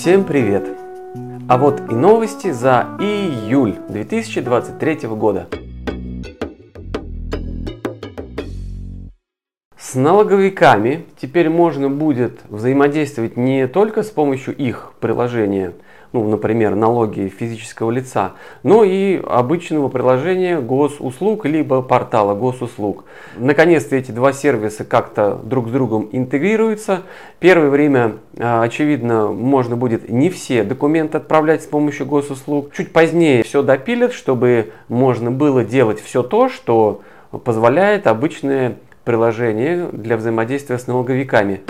Всем привет! А вот и новости за июль 2023 года. С налоговиками теперь можно будет взаимодействовать не только с помощью их приложения – ну, например, налоги физического лица, но и обычного приложения госуслуг либо портала госуслуг. Наконец-то эти два сервиса как-то друг с другом интегрируются. Первое время, а, очевидно, можно будет не все документы отправлять с помощью госуслуг. Чуть позднее все допилят, чтобы можно было делать все то, что позволяет обычное приложение для взаимодействия с налоговиками.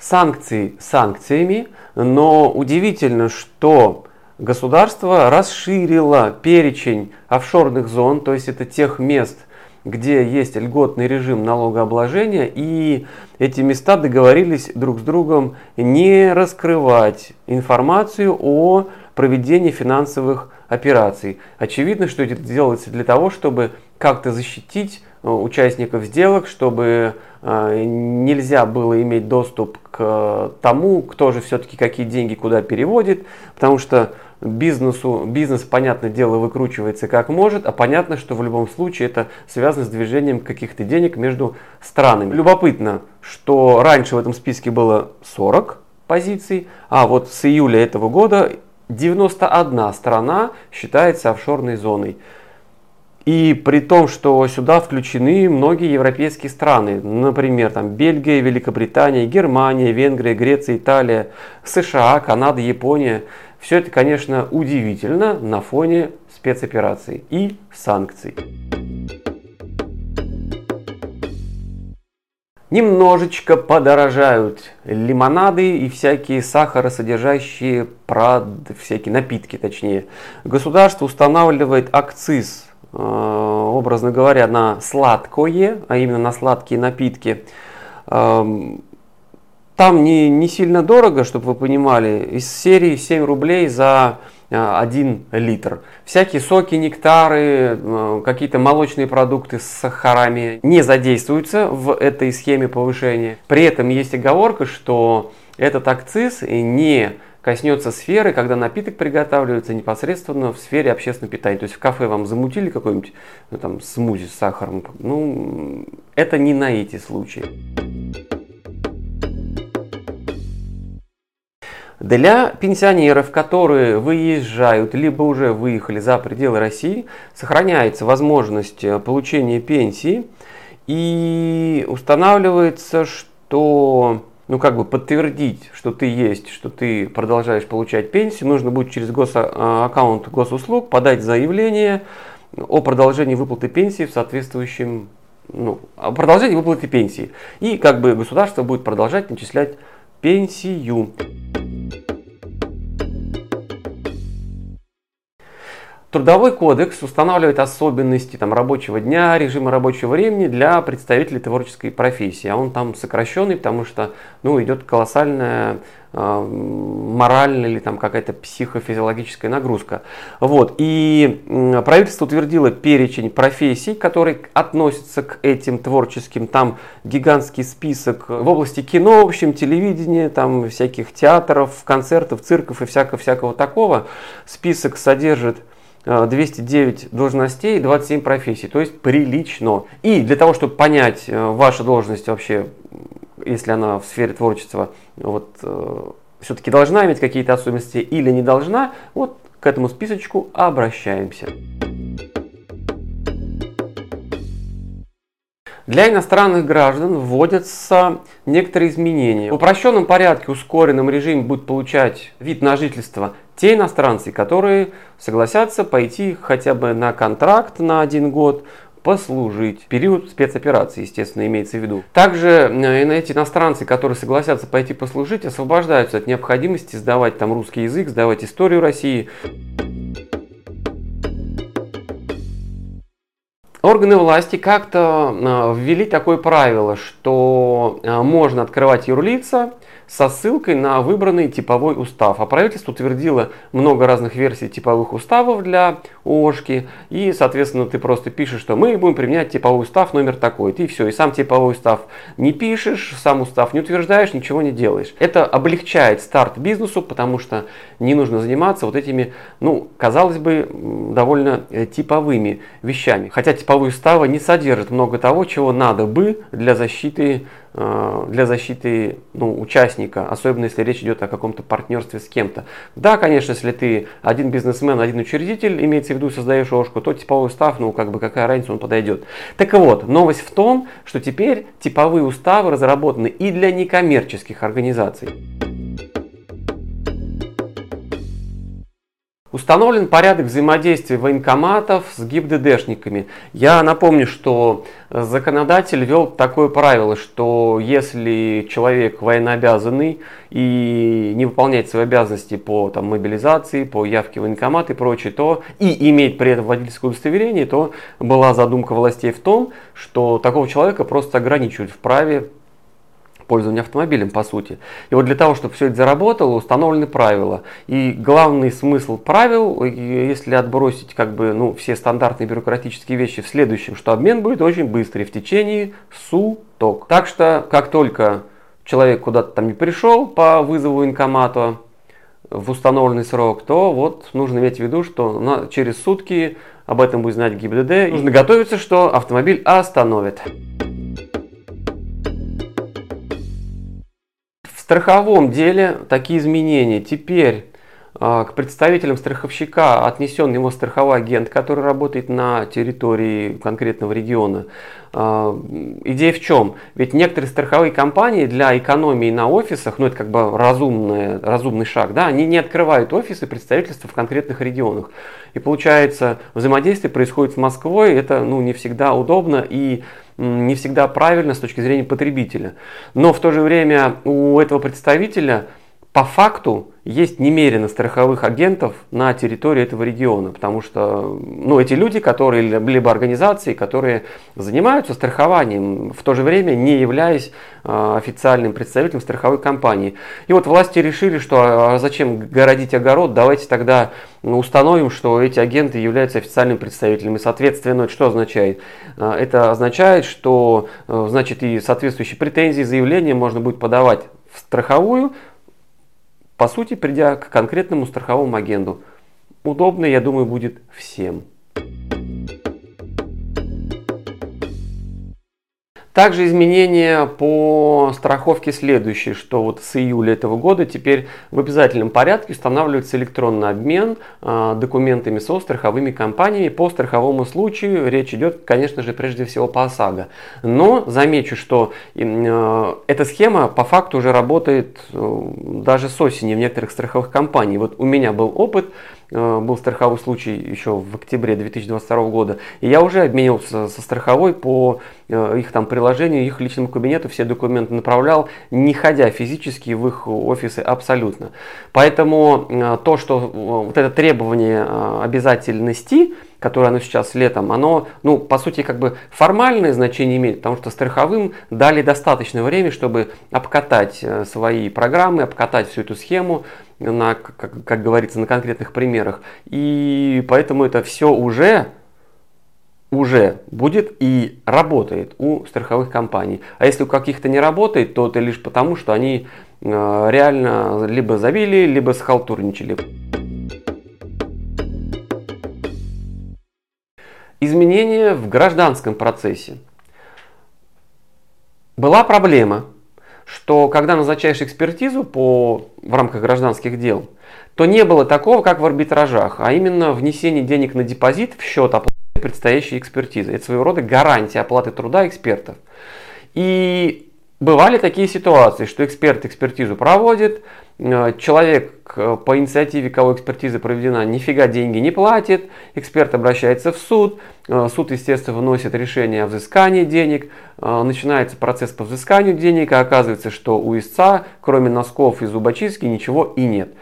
Санкции санкциями, но удивительно, что государство расширило перечень офшорных зон, то есть это тех мест, где есть льготный режим налогообложения, и эти места договорились друг с другом не раскрывать информацию о проведении финансовых операций. Очевидно, что это делается для того, чтобы как-то защитить э, участников сделок, чтобы э, нельзя было иметь доступ к тому, кто же все-таки какие деньги куда переводит, потому что бизнесу, бизнес, понятное дело, выкручивается как может, а понятно, что в любом случае это связано с движением каких-то денег между странами. Любопытно, что раньше в этом списке было 40 позиций, а вот с июля этого года 91 страна считается офшорной зоной. И при том, что сюда включены многие европейские страны, например, там Бельгия, Великобритания, Германия, Венгрия, Греция, Италия, США, Канада, Япония. Все это, конечно, удивительно на фоне спецопераций и санкций. Немножечко подорожают лимонады и всякие сахаросодержащие прод... всякие напитки, точнее. Государство устанавливает акциз, образно говоря, на сладкое, а именно на сладкие напитки. Эм, там не, не сильно дорого, чтобы вы понимали, из серии 7 рублей за 1 э, литр. Всякие соки, нектары, э, какие-то молочные продукты с сахарами не задействуются в этой схеме повышения. При этом есть оговорка, что этот акциз не коснется сферы, когда напиток приготавливается непосредственно в сфере общественного питания. То есть в кафе вам замутили какой-нибудь ну, там, смузи с сахаром. Ну, это не на эти случаи. Для пенсионеров, которые выезжают, либо уже выехали за пределы России, сохраняется возможность э, получения пенсии и устанавливается, что ну, как бы подтвердить, что ты есть, что ты продолжаешь получать пенсию, нужно будет через госаккаунт а, госуслуг подать заявление о продолжении выплаты пенсии в соответствующем, ну, о продолжении выплаты пенсии. И как бы государство будет продолжать начислять пенсию. Трудовой кодекс устанавливает особенности там, рабочего дня, режима рабочего времени для представителей творческой профессии. А он там сокращенный, потому что ну, идет колоссальная э, моральная или там какая-то психофизиологическая нагрузка. Вот. И э, правительство утвердило перечень профессий, которые относятся к этим творческим. Там гигантский список в области кино, в общем, телевидения, там всяких театров, концертов, цирков и всякого-всякого такого. Список содержит 209 э, должностей, 27 профессий, то есть прилично. И для того, чтобы понять э, вашу должность вообще, если она в сфере творчества, вот э, все-таки должна иметь какие-то особенности или не должна, вот к этому списочку обращаемся. Для иностранных граждан вводятся некоторые изменения. В упрощенном порядке, ускоренном режиме будут получать вид на жительство те иностранцы, которые согласятся пойти хотя бы на контракт на один год, послужить. Период спецоперации, естественно, имеется в виду. Также э, эти иностранцы, которые согласятся пойти послужить, освобождаются от необходимости сдавать там русский язык, сдавать историю России. Органы власти как-то э, ввели такое правило, что э, можно открывать юрлица со ссылкой на выбранный типовой устав. А правительство утвердило много разных версий типовых уставов для ООшки. И, соответственно, ты просто пишешь, что мы будем применять типовой устав номер такой. Ты все, и сам типовой устав не пишешь, сам устав не утверждаешь, ничего не делаешь. Это облегчает старт бизнесу, потому что не нужно заниматься вот этими, ну, казалось бы, довольно э, типовыми вещами. Хотя типовые уставы не содержат много того, чего надо бы для защиты для защиты ну, участника, особенно если речь идет о каком-то партнерстве с кем-то. Да, конечно, если ты один бизнесмен, один учредитель, имеется в виду, создаешь ОШКу, то типовой устав, ну как бы какая разница, он подойдет. Так вот, новость в том, что теперь типовые уставы разработаны и для некоммерческих организаций. Установлен порядок взаимодействия военкоматов с ГИБДДшниками. Я напомню, что законодатель ввел такое правило, что если человек военнообязанный и не выполняет свои обязанности по там, мобилизации, по явке в военкомат и прочее, то и имеет при этом водительское удостоверение, то была задумка властей в том, что такого человека просто ограничивают в праве пользования автомобилем, по сути. И вот для того, чтобы все это заработало, установлены правила. И главный смысл правил, если отбросить как бы, ну, все стандартные бюрократические вещи в следующем, что обмен будет очень быстрый, в течение суток. Так что, как только человек куда-то там не пришел по вызову военкомата в установленный срок, то вот нужно иметь в виду, что на, через сутки об этом будет знать ГИБДД. Нужно готовиться, что автомобиль остановит. Страховом деле такие изменения. Теперь а, к представителям страховщика отнесен его страховой агент, который работает на территории конкретного региона. А, идея в чем? Ведь некоторые страховые компании для экономии на офисах, ну это как бы разумный, разумный шаг, да, они не открывают офисы представительства в конкретных регионах. И получается, взаимодействие происходит с Москвой, это ну, не всегда удобно и не всегда правильно с точки зрения потребителя. Но в то же время у этого представителя по факту есть немерено страховых агентов на территории этого региона, потому что ну, эти люди, которые, либо организации, которые занимаются страхованием, в то же время не являясь э, официальным представителем страховой компании. И вот власти решили, что а зачем городить огород, давайте тогда установим, что эти агенты являются официальным представителем. И, соответственно, что означает? Это означает, что э, значит, и соответствующие претензии, заявления можно будет подавать в страховую, по сути, придя к конкретному страховому агенту. Удобно, я думаю, будет всем. Также изменения по страховке следующие, что вот с июля этого года теперь в обязательном порядке устанавливается электронный обмен э, документами со страховыми компаниями по страховому случаю. Речь идет, конечно же, прежде всего по ОСАГО. Но замечу, что э, эта схема по факту уже работает э, даже с осени в некоторых страховых компаниях. Вот у меня был опыт, был страховой случай еще в октябре 2022 года, и я уже обменивался со страховой по э, их там приложению, их личному кабинету, все документы направлял, не ходя физически в их офисы абсолютно. Поэтому э, то, что вот это требование обязательности, которое оно сейчас летом, оно, ну, по сути, как бы формальное значение имеет, потому что страховым дали достаточно времени, чтобы обкатать свои программы, обкатать всю эту схему, на, как, как говорится, на конкретных примерах. И поэтому это все уже уже будет и работает у страховых компаний. А если у каких-то не работает, то это лишь потому, что они э, реально либо завели, либо схалтурничали. Изменения в гражданском процессе. Была проблема, что когда назначаешь экспертизу по, в рамках гражданских дел, то не было такого, как в арбитражах, а именно внесение денег на депозит в счет оплаты предстоящей экспертизы. Это своего рода гарантия оплаты труда экспертов. И Бывали такие ситуации, что эксперт экспертизу проводит, э, человек э, по инициативе, кого экспертиза проведена, нифига деньги не платит, эксперт обращается в суд, э, суд, естественно, выносит решение о взыскании денег, начинается процесс по взысканию денег, а оказывается, что у истца, кроме носков и зубочистки, ничего и нет.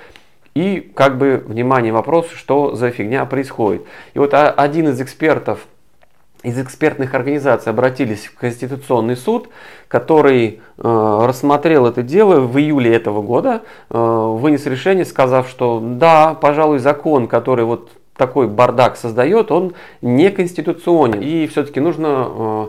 И как бы, внимание, вопрос, что за фигня происходит. И вот один из экспертов из экспертных организаций обратились в Конституционный суд, который э, рассмотрел это дело в июле этого года, э, вынес решение, сказав, что да, пожалуй, закон, который вот такой бардак создает, он неконституционен. И все-таки нужно э,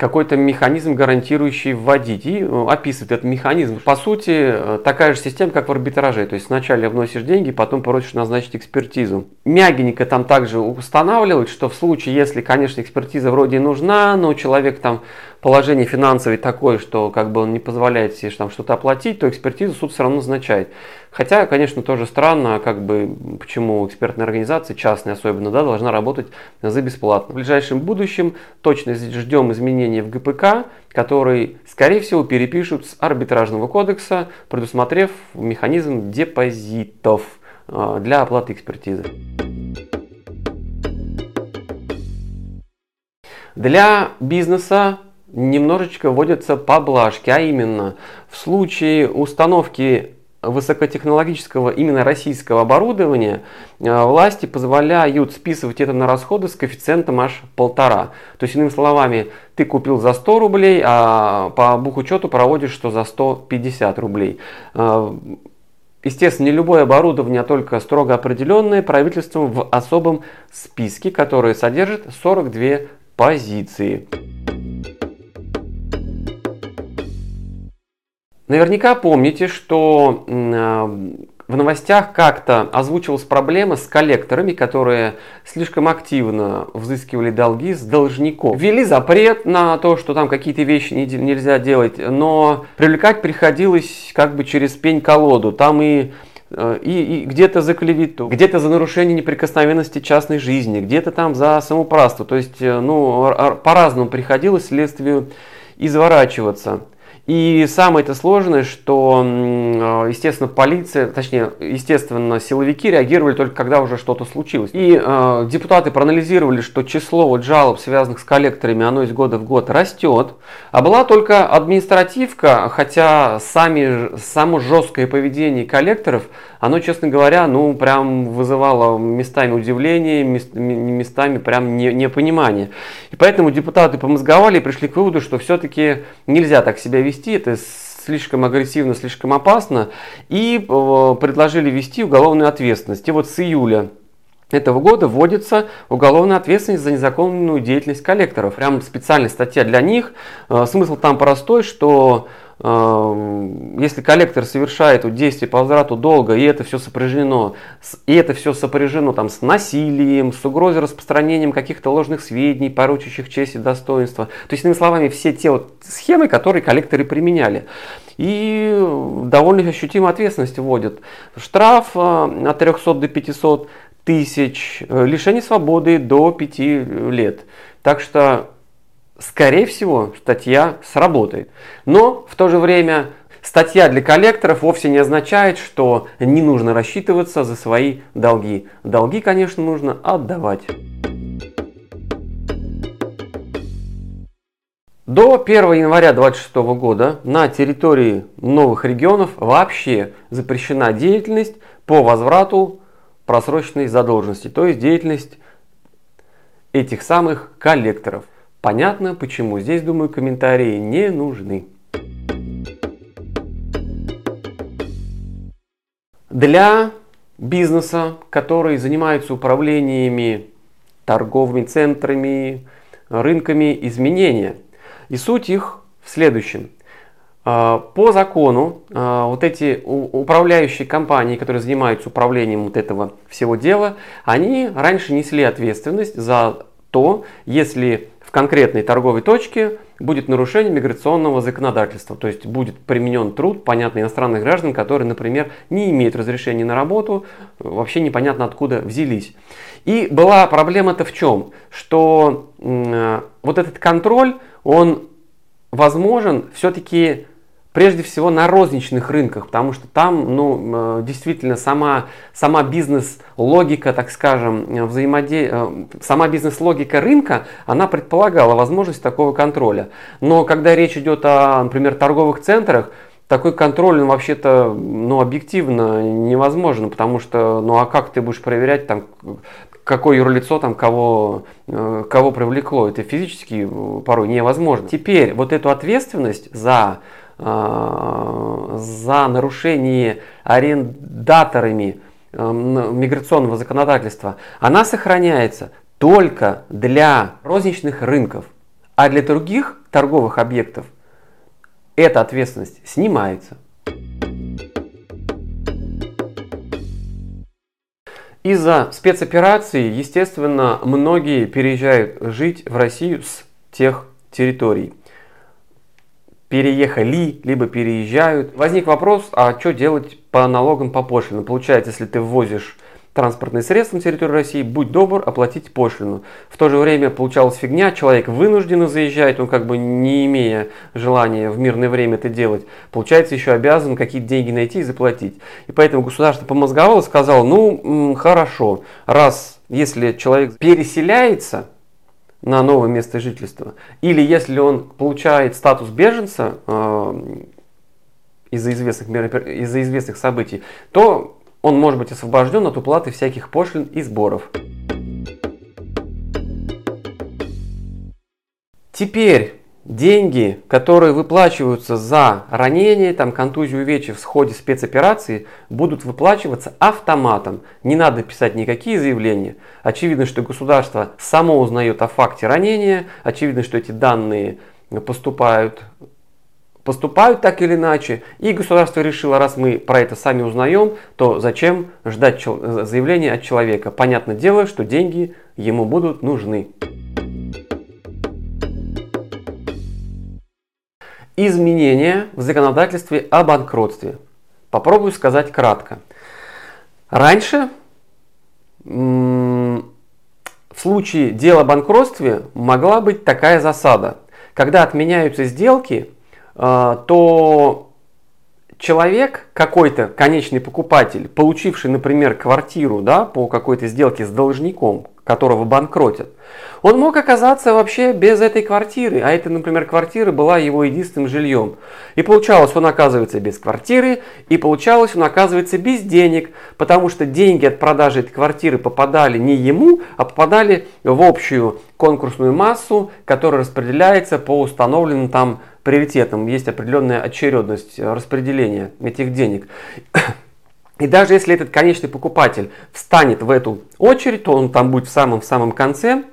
какой-то механизм, гарантирующий вводить. И э, описывает этот механизм. По сути, э, такая же система, как в арбитраже. То есть сначала вносишь деньги, потом просишь назначить экспертизу. Мягенько там также устанавливает, что в случае, если, конечно, экспертиза вроде нужна, но человек там положение финансовое такое, что как бы он не позволяет себе там что-то оплатить, то экспертизу суд все равно назначает. Хотя, конечно, тоже странно, как бы, почему экспертная организация, частная особенно, да, должна работать за бесплатно. В ближайшем будущем точно ждем изменения в ГПК, который, скорее всего, перепишут с арбитражного кодекса, предусмотрев механизм депозитов а, для оплаты экспертизы. Для бизнеса немножечко вводятся поблажки, а именно в случае установки высокотехнологического именно российского оборудования э, власти позволяют списывать это на расходы с коэффициентом аж полтора. То есть, иными словами, ты купил за 100 рублей, а по бухучету проводишь, что за 150 рублей. Э, естественно, не любое оборудование, а только строго определенное правительством в особом списке, который содержит 42 позиции. Наверняка помните, что а, в новостях как-то озвучивалась проблема с коллекторами, которые слишком активно взыскивали долги с должников. Ввели запрет на то, что там какие-то вещи нельзя делать, но привлекать приходилось как бы через пень-колоду. Там и э, и, и где-то за клевету, где-то за нарушение неприкосновенности частной жизни, где-то там за самоуправство. То есть, э, ну, по-разному приходилось следствию изворачиваться. И самое это сложное, что, а, естественно, полиция, точнее, естественно, силовики реагировали только когда уже что-то случилось. И э, депутаты проанализировали, что число вот жалоб, связанных с коллекторами, оно из года в год растет. А была только административка, хотя сами, само жесткое поведение коллекторов, оно, честно говоря, ну, прям вызывало местами удивление, местами прям непонимание. И поэтому депутаты помозговали и пришли к выводу, что все-таки нельзя так себя вести вести, это слишком агрессивно, слишком опасно, и э, предложили ввести уголовную ответственность. И вот с июля этого года вводится уголовная ответственность за незаконную деятельность коллекторов. Прям специальная статья для них. Э, смысл там простой, что если коллектор совершает вот действие по возврату долга, и это все сопряжено, и это все сопряжено там, с насилием, с угрозой распространением каких-то ложных сведений, порочащих честь и достоинство. То есть, иными словами, все те вот схемы, которые коллекторы применяли. И довольно ощутимую ответственность вводят. Штраф э, от 300 до 500 тысяч, э, лишение свободы до 5 лет. Так что скорее всего, статья сработает. Но в то же время статья для коллекторов вовсе не означает, что не нужно рассчитываться за свои долги. Долги, конечно, нужно отдавать. До 1 января 2026 года на территории новых регионов вообще запрещена деятельность по возврату просроченной задолженности, то есть деятельность этих самых коллекторов. Понятно, почему. Здесь, думаю, комментарии не нужны. Для бизнеса, который занимается управлениями торговыми центрами, рынками изменения. И суть их в следующем. А, по закону а, вот эти управляющие компании, которые занимаются управлением вот этого всего дела, они раньше несли ответственность за то, если в конкретной торговой точке будет нарушение миграционного законодательства, то есть будет применен труд, понятно, иностранных граждан, которые, например, не имеют разрешения на работу, вообще непонятно откуда взялись. И была проблема-то в чем? Что э, вот этот контроль, он возможен все-таки прежде всего на розничных рынках, потому что там ну, э, действительно сама, сама бизнес-логика, так скажем, взаимоде... Э, сама бизнес-логика рынка, она предполагала возможность такого контроля. Но когда речь идет о, например, торговых центрах, такой контроль, он вообще-то, ну, объективно невозможен, потому что, ну, а как ты будешь проверять, там, какое юрлицо там кого, э, кого привлекло? Это физически порой невозможно. Теперь вот эту ответственность за, э, за нарушение арендаторами э, миграционного законодательства, она сохраняется только для розничных рынков, а для других торговых объектов – эта ответственность снимается. Из-за спецоперации, естественно, многие переезжают жить в Россию с тех территорий. Переехали, либо переезжают. Возник вопрос, а что делать по налогам по пошлинам? Получается, если ты ввозишь транспортные средства на территории России, будь добр, оплатить пошлину. В то же время получалась фигня, человек вынужденно заезжает, он как бы не имея желания в мирное время это делать, получается еще обязан какие-то деньги найти и заплатить. И поэтому государство помозговало сказало, ну хорошо, раз если человек переселяется, на новое место жительства. Или если он получает статус беженца э, из-за известных, из-за известных событий, то он может быть освобожден от уплаты всяких пошлин и сборов. Теперь деньги, которые выплачиваются за ранение, там, контузию, увечья в ходе спецоперации, будут выплачиваться автоматом. Не надо писать никакие заявления. Очевидно, что государство само узнает о факте ранения. Очевидно, что эти данные поступают поступают так или иначе, и государство решило, раз мы про это сами узнаем, то зачем ждать заявления от человека? Понятное дело, что деньги ему будут нужны. Изменения в законодательстве о банкротстве. Попробую сказать кратко. Раньше в случае дела о банкротстве могла быть такая засада. Когда отменяются сделки, а, то человек, какой-то конечный покупатель, получивший, например, квартиру да, по какой-то сделке с должником, которого банкротят, он мог оказаться вообще без этой квартиры, а эта, например, квартира была его единственным жильем. И получалось, он оказывается без квартиры, и получалось, он оказывается без денег, потому что деньги от продажи этой квартиры попадали не ему, а попадали в общую конкурсную массу, которая распределяется по установленным там приоритетам. Есть определенная очередность распределения этих денег. И даже если этот конечный покупатель встанет в эту очередь, то он там будет в самом-самом конце,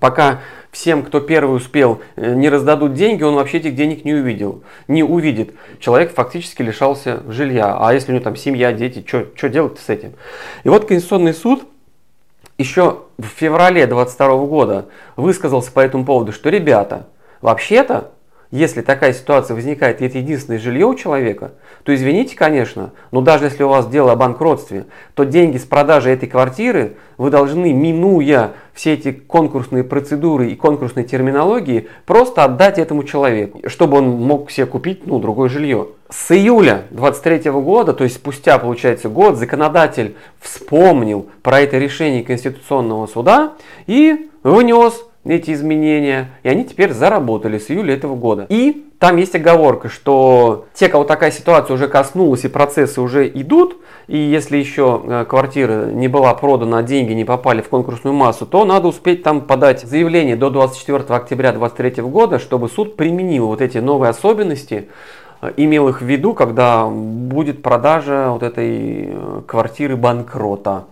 пока всем, кто первый успел, э, не раздадут деньги, он вообще этих денег не увидел, не увидит. Человек фактически лишался жилья. А если у него там семья, дети, что делать с этим? И вот Конституционный суд еще в феврале 22 года высказался по этому поводу, что ребята, вообще-то если такая ситуация возникает и это единственное жилье у человека, то извините, конечно, но даже если у вас дело о банкротстве, то деньги с продажи этой квартиры вы должны, минуя все эти конкурсные процедуры и конкурсные терминологии, просто отдать этому человеку, чтобы он мог себе купить ну, другое жилье. С июля 23 года, то есть спустя, получается, год, законодатель вспомнил про это решение Конституционного суда и внес эти изменения, и они теперь заработали с июля этого года. И там есть оговорка, что те, кого такая ситуация уже коснулась и процессы уже идут, и если еще э, квартира не была продана, а деньги не попали в конкурсную массу, то надо успеть там подать заявление до 24 октября 2023 года, чтобы суд применил вот эти новые особенности, э, имел их в виду, когда будет продажа вот этой э, квартиры банкрота.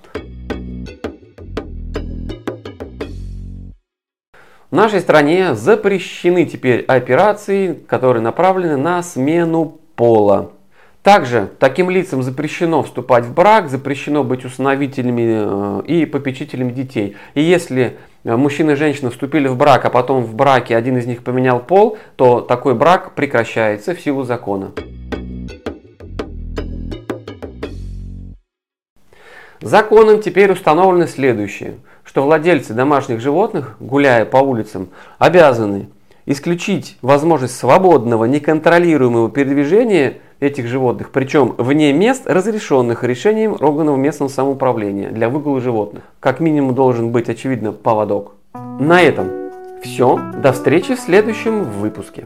В нашей стране запрещены теперь операции, которые направлены на смену пола. Также таким лицам запрещено вступать в брак, запрещено быть усыновителями э, и попечителями детей. И если э, мужчина и женщина вступили в брак, а потом в браке один из них поменял пол, то такой брак прекращается в силу закона. Законом теперь установлено следующее – что владельцы домашних животных, гуляя по улицам, обязаны исключить возможность свободного, неконтролируемого передвижения этих животных, причем вне мест, разрешенных решением органов местного самоуправления для выгула животных. Как минимум должен быть, очевидно, поводок. На этом все. До встречи в следующем выпуске.